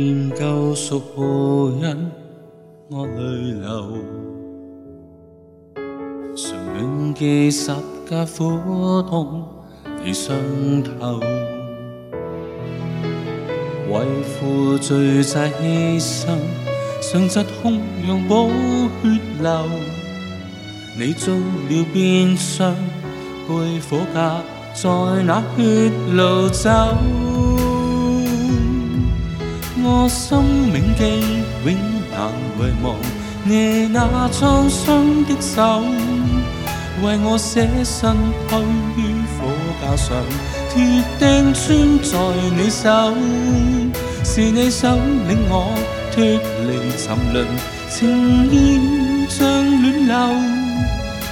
tìm câu số hối hận ngõ hơi lâu dù những kỳ sắp cả phú thông thì sân thầu 為父罪債犧牲，上實空讓寶血流。你遭了鞭傷，背苦架，在那血路走。我生命記，永難遺忘。你那創傷的手，為我捨身推於火架上，鐵釘穿在你手，是你手領我脫離沉淪，情意像暖流，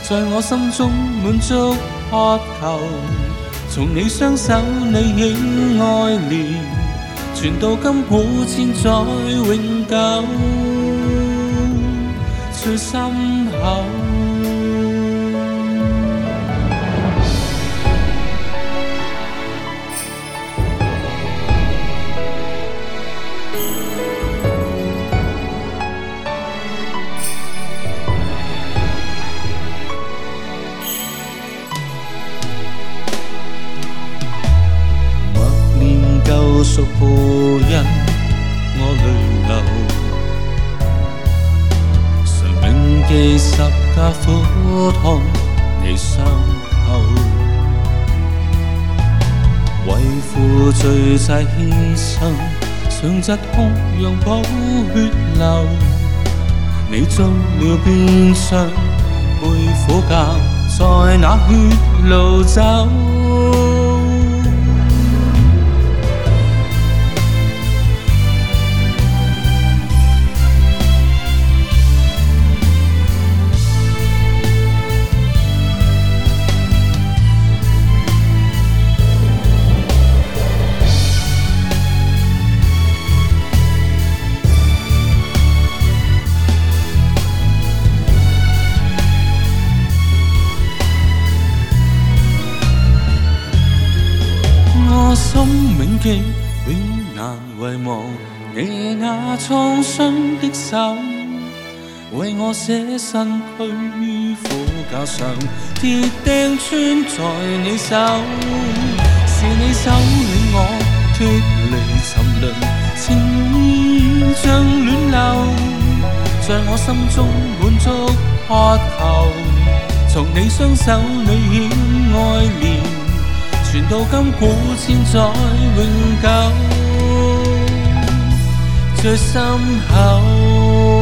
在我心中滿足渴求，從你雙手你喜愛連。传到今古千载，永久最深厚。屬故因我淚流。常銘記十架苦痛，你傷口，為父罪債犧牲，常疾哭讓寶血流。你遭了鞭傷，背苦監，在那血路走。銘記，永難遺忘你那創傷的手，為我捨身軀於苦架上，鐵釘穿在你手，是你手領我脫離沉淪，情意像暖流，在我心中滿足渴求，從你雙手裏顯愛憐。到今古千载永久在心口。